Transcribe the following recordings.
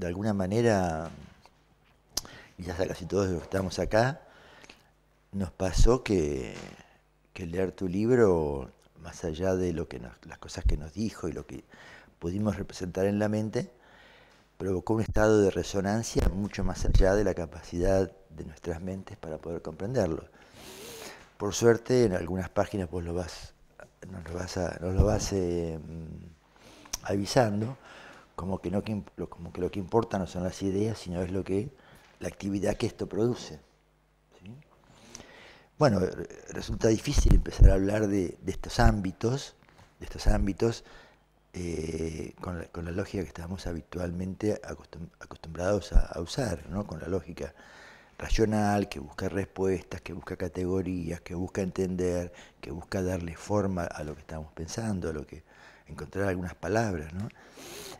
de alguna manera, quizás a casi todos estamos acá, nos pasó que, leer tu libro, más allá de lo que las cosas que nos dijo y lo que pudimos representar en la mente, provocó un estado de resonancia mucho más allá de la capacidad de nuestras mentes para poder comprenderlo. Por suerte, en algunas páginas vos lo vas, nos lo vas, nos lo vas eh, avisando, como que, no, como que lo que importa no son las ideas, sino es lo que la actividad que esto produce. Bueno, resulta difícil empezar a hablar de, estos ámbitos, de estos ámbitos, eh, con, la, lógica que estamos habitualmente acostumbrados a, usar, ¿no? con la lógica racional, que busca respuestas, que busca categorías, que busca entender, que busca darle forma a lo que estamos pensando, a lo que encontrar algunas palabras. ¿no?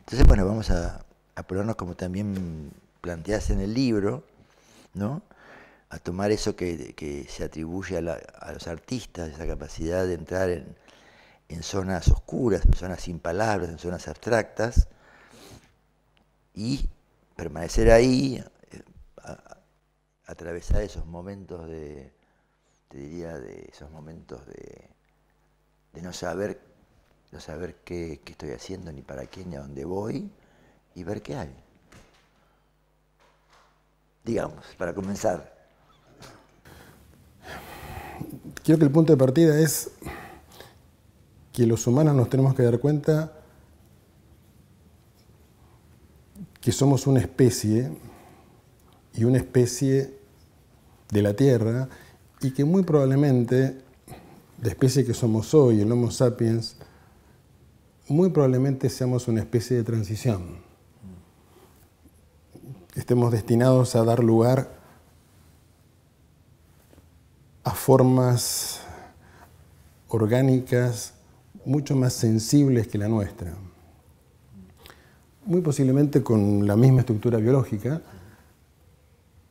Entonces, bueno, vamos a, ponernos como también planteas en el libro, ¿no? a tomar eso que, se atribuye a, los artistas, esa capacidad de entrar en, zonas oscuras, en zonas sin palabras, en zonas abstractas, y permanecer ahí, atravesar esos momentos de, te diría, de esos momentos de, de no saber, no saber qué, estoy haciendo, ni para qué, ni a dónde voy, y ver qué hay. Digamos, para comenzar. Creo que el punto de partida es que los humanos nos tenemos que dar cuenta que somos una especie y una especie de la Tierra y que muy probablemente la especie que somos hoy, el Homo sapiens, muy probablemente seamos una especie de transición. Estemos destinados a dar lugar a formas orgánicas mucho más sensibles que la nuestra. Muy posiblemente con la misma estructura biológica,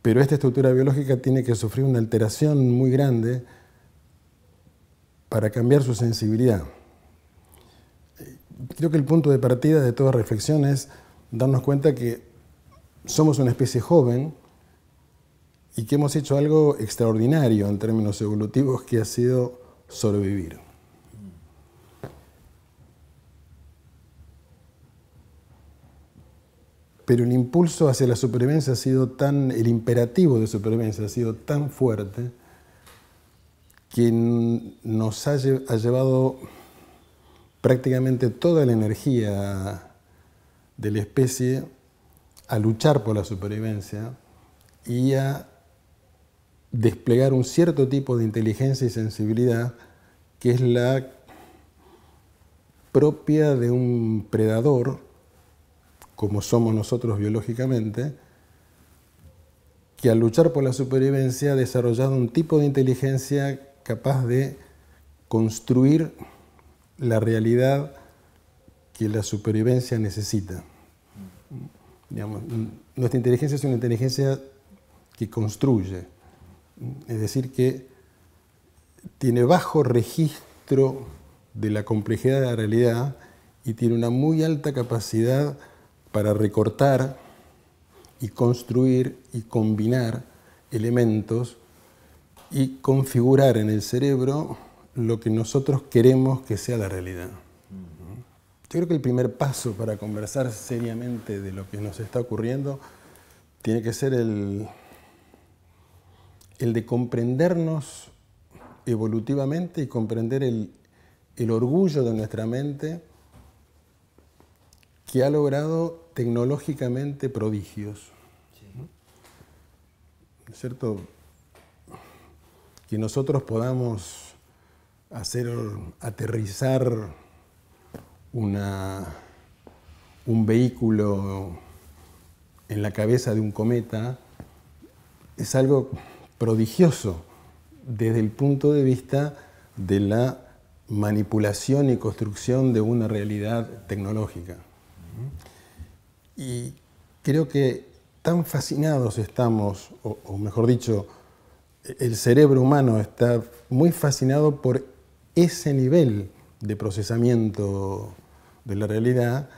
pero esta estructura biológica tiene que sufrir una alteración muy grande para cambiar su sensibilidad. Creo que el punto de partida de toda reflexión es darnos cuenta que somos una especie joven y que hemos hecho algo extraordinario en términos evolutivos que ha sido sobrevivir. pero el impulso hacia la supervivencia ha sido tan, el imperativo de supervivencia ha sido tan fuerte que nos ha, llevado prácticamente toda la energía de la especie a luchar por la supervivencia y a desplegar un cierto tipo de inteligencia y sensibilidad que es la propia de un predador como somos nosotros biológicamente, que al luchar por la supervivencia ha desarrollado un tipo de inteligencia capaz de construir la realidad que la supervivencia necesita. nuestra inteligencia es una inteligencia que construye, es decir, que tiene bajo registro de la complejidad de la realidad y tiene una muy alta capacidad para recortar y construir y combinar elementos y configurar en el cerebro lo que nosotros queremos que sea la realidad. Yo creo que el primer paso para conversar seriamente de lo que nos está ocurriendo tiene que ser el, el de comprendernos evolutivamente y comprender el, el orgullo de nuestra mente que ha logrado tecnológicamente prodigios. ¿No es cierto? Que nosotros podamos hacer aterrizar una, un vehículo en la cabeza de un cometa es algo prodigioso desde el punto de vista de la manipulación y construcción de una realidad tecnológica. Y creo que tan fascinados estamos, o, mejor dicho, el cerebro humano está muy fascinado por ese nivel de procesamiento de la realidad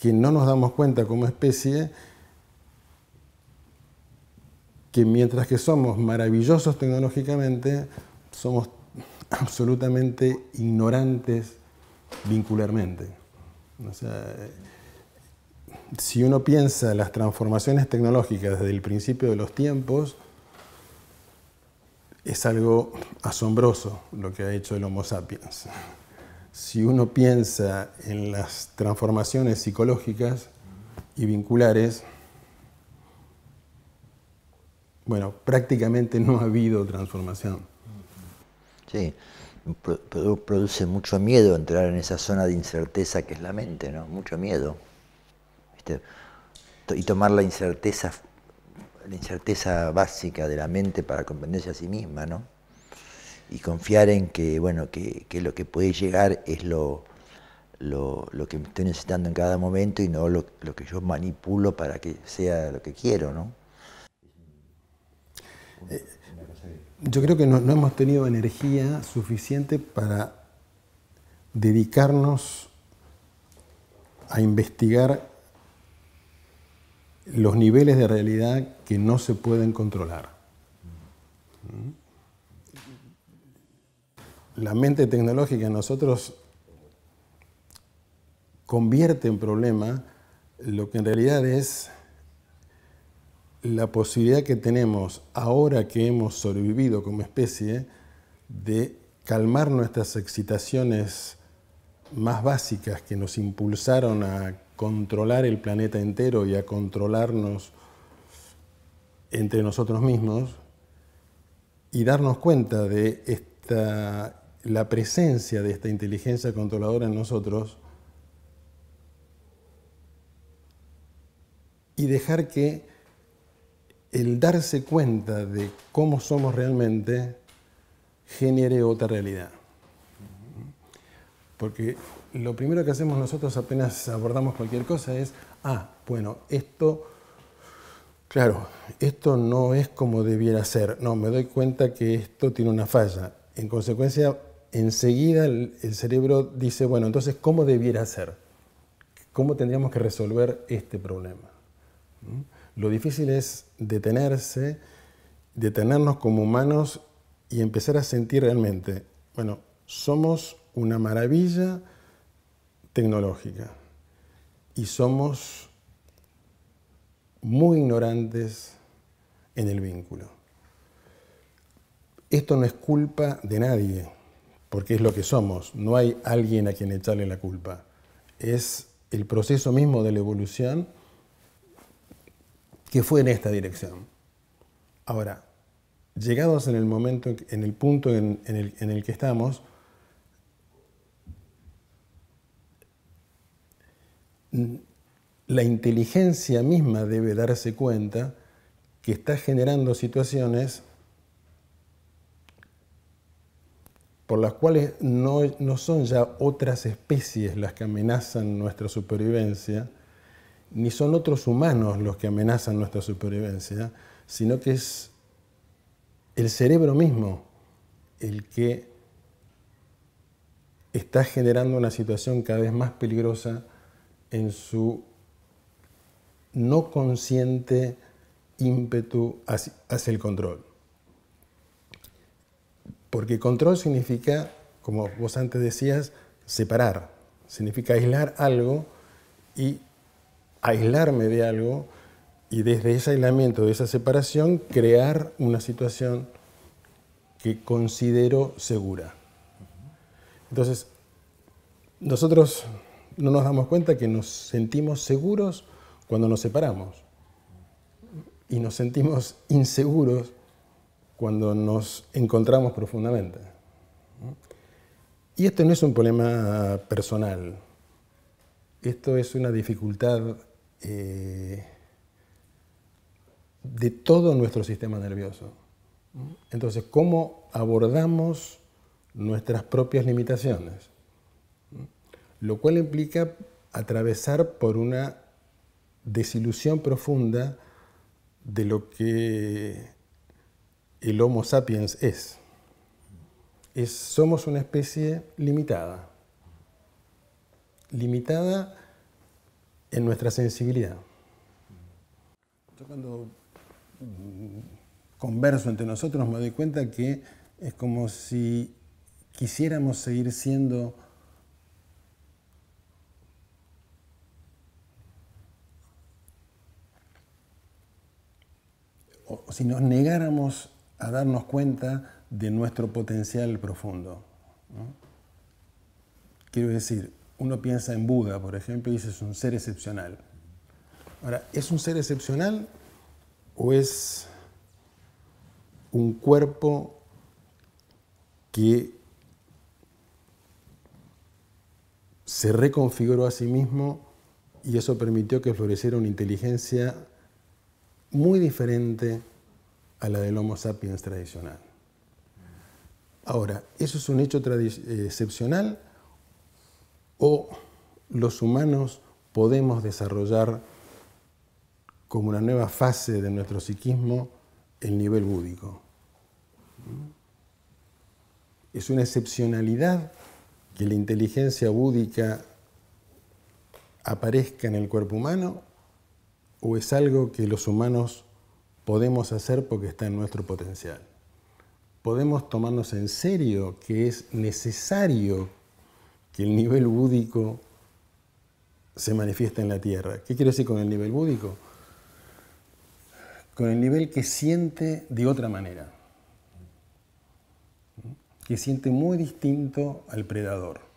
que no nos damos cuenta como especie que mientras que somos maravillosos tecnológicamente, somos absolutamente ignorantes vincularmente. O sea, si uno piensa las transformaciones tecnológicas desde el principio de los tiempos, es algo asombroso lo que ha hecho el Homo sapiens. Si uno piensa en las transformaciones psicológicas y vinculares, bueno, prácticamente no ha habido transformación. Sí, produce mucho miedo entrar en esa zona de incerteza que es la mente, ¿no? Mucho miedo. Y tomar la incerteza, la incerteza básica de la mente para comprenderse a sí misma, ¿no? Y confiar en que, bueno, que, lo que puede llegar es lo, lo, que estoy necesitando en cada momento y no lo, lo que yo manipulo para que sea lo que quiero, ¿no? Eh, yo creo que no, hemos tenido energía suficiente para dedicarnos a investigar los niveles de realidad que no se pueden controlar. La mente tecnológica en nosotros convierte en problema lo que en realidad es la posibilidad que tenemos ahora que hemos sobrevivido como especie de calmar nuestras excitaciones más básicas que nos impulsaron a controlar el planeta entero y a controlarnos entre nosotros mismos y darnos cuenta de esta, la presencia de esta inteligencia controladora en nosotros y dejar que el darse cuenta de cómo somos realmente genere otra realidad. Porque lo primero que hacemos nosotros apenas abordamos cualquier cosa es, ah, bueno, esto, claro, esto no es como debiera ser. No, me doy cuenta que esto tiene una falla. En consecuencia, enseguida el, cerebro dice, bueno, entonces, ¿cómo debiera ser? ¿Cómo tendríamos que resolver este problema? Lo difícil es detenerse, detenernos como humanos y empezar a sentir realmente, bueno, somos una maravilla tecnológica y somos muy ignorantes en el vínculo. Esto no es culpa de nadie, porque es lo que somos, no hay alguien a quien echarle la culpa. Es el proceso mismo de la evolución que fue en esta dirección. Ahora, llegados en el momento, en el punto en, el, en el que estamos, la inteligencia misma debe darse cuenta que está generando situaciones por las cuales no, no, son ya otras especies las que amenazan nuestra supervivencia, ni son otros humanos los que amenazan nuestra supervivencia, sino que es el cerebro mismo el que está generando una situación cada vez más peligrosa en su no consciente ímpetu hacia, el control. Porque control significa, como vos antes decías, separar, significa aislar algo y aislarme de algo y desde ese aislamiento, de esa separación, crear una situación que considero segura. Entonces, nosotros no nos damos cuenta que nos sentimos seguros cuando nos separamos y nos sentimos inseguros cuando nos encontramos profundamente. Y esto no es un problema personal, esto es una dificultad eh, de todo nuestro sistema nervioso. Entonces, ¿cómo abordamos nuestras propias limitaciones? Lo cual implica atravesar por una desilusión profunda de lo que el Homo sapiens es. somos una especie limitada, limitada en nuestra sensibilidad. Yo cuando converso entre nosotros me doy cuenta que es como si quisiéramos seguir siendo o si nos negáramos a darnos cuenta de nuestro potencial profundo. Quiero decir, uno piensa en Buda, por ejemplo, y dice es un ser excepcional. Ahora, ¿es un ser excepcional o es un cuerpo que se reconfiguró a sí mismo y eso permitió que floreciera una inteligencia muy diferente a la del Homo sapiens tradicional. Ahora, ¿eso es un hecho eh, excepcional o los humanos podemos desarrollar como una nueva fase de nuestro psiquismo el nivel búdico? ¿Es una excepcionalidad que la inteligencia búdica aparezca en el cuerpo humano o es algo que los humanos podemos hacer porque está en nuestro potencial. Podemos tomarnos en serio que es necesario que el nivel búdico se manifieste en la tierra. ¿Qué quiero decir con el nivel búdico? Con el nivel que siente de otra manera, que siente muy distinto al predador.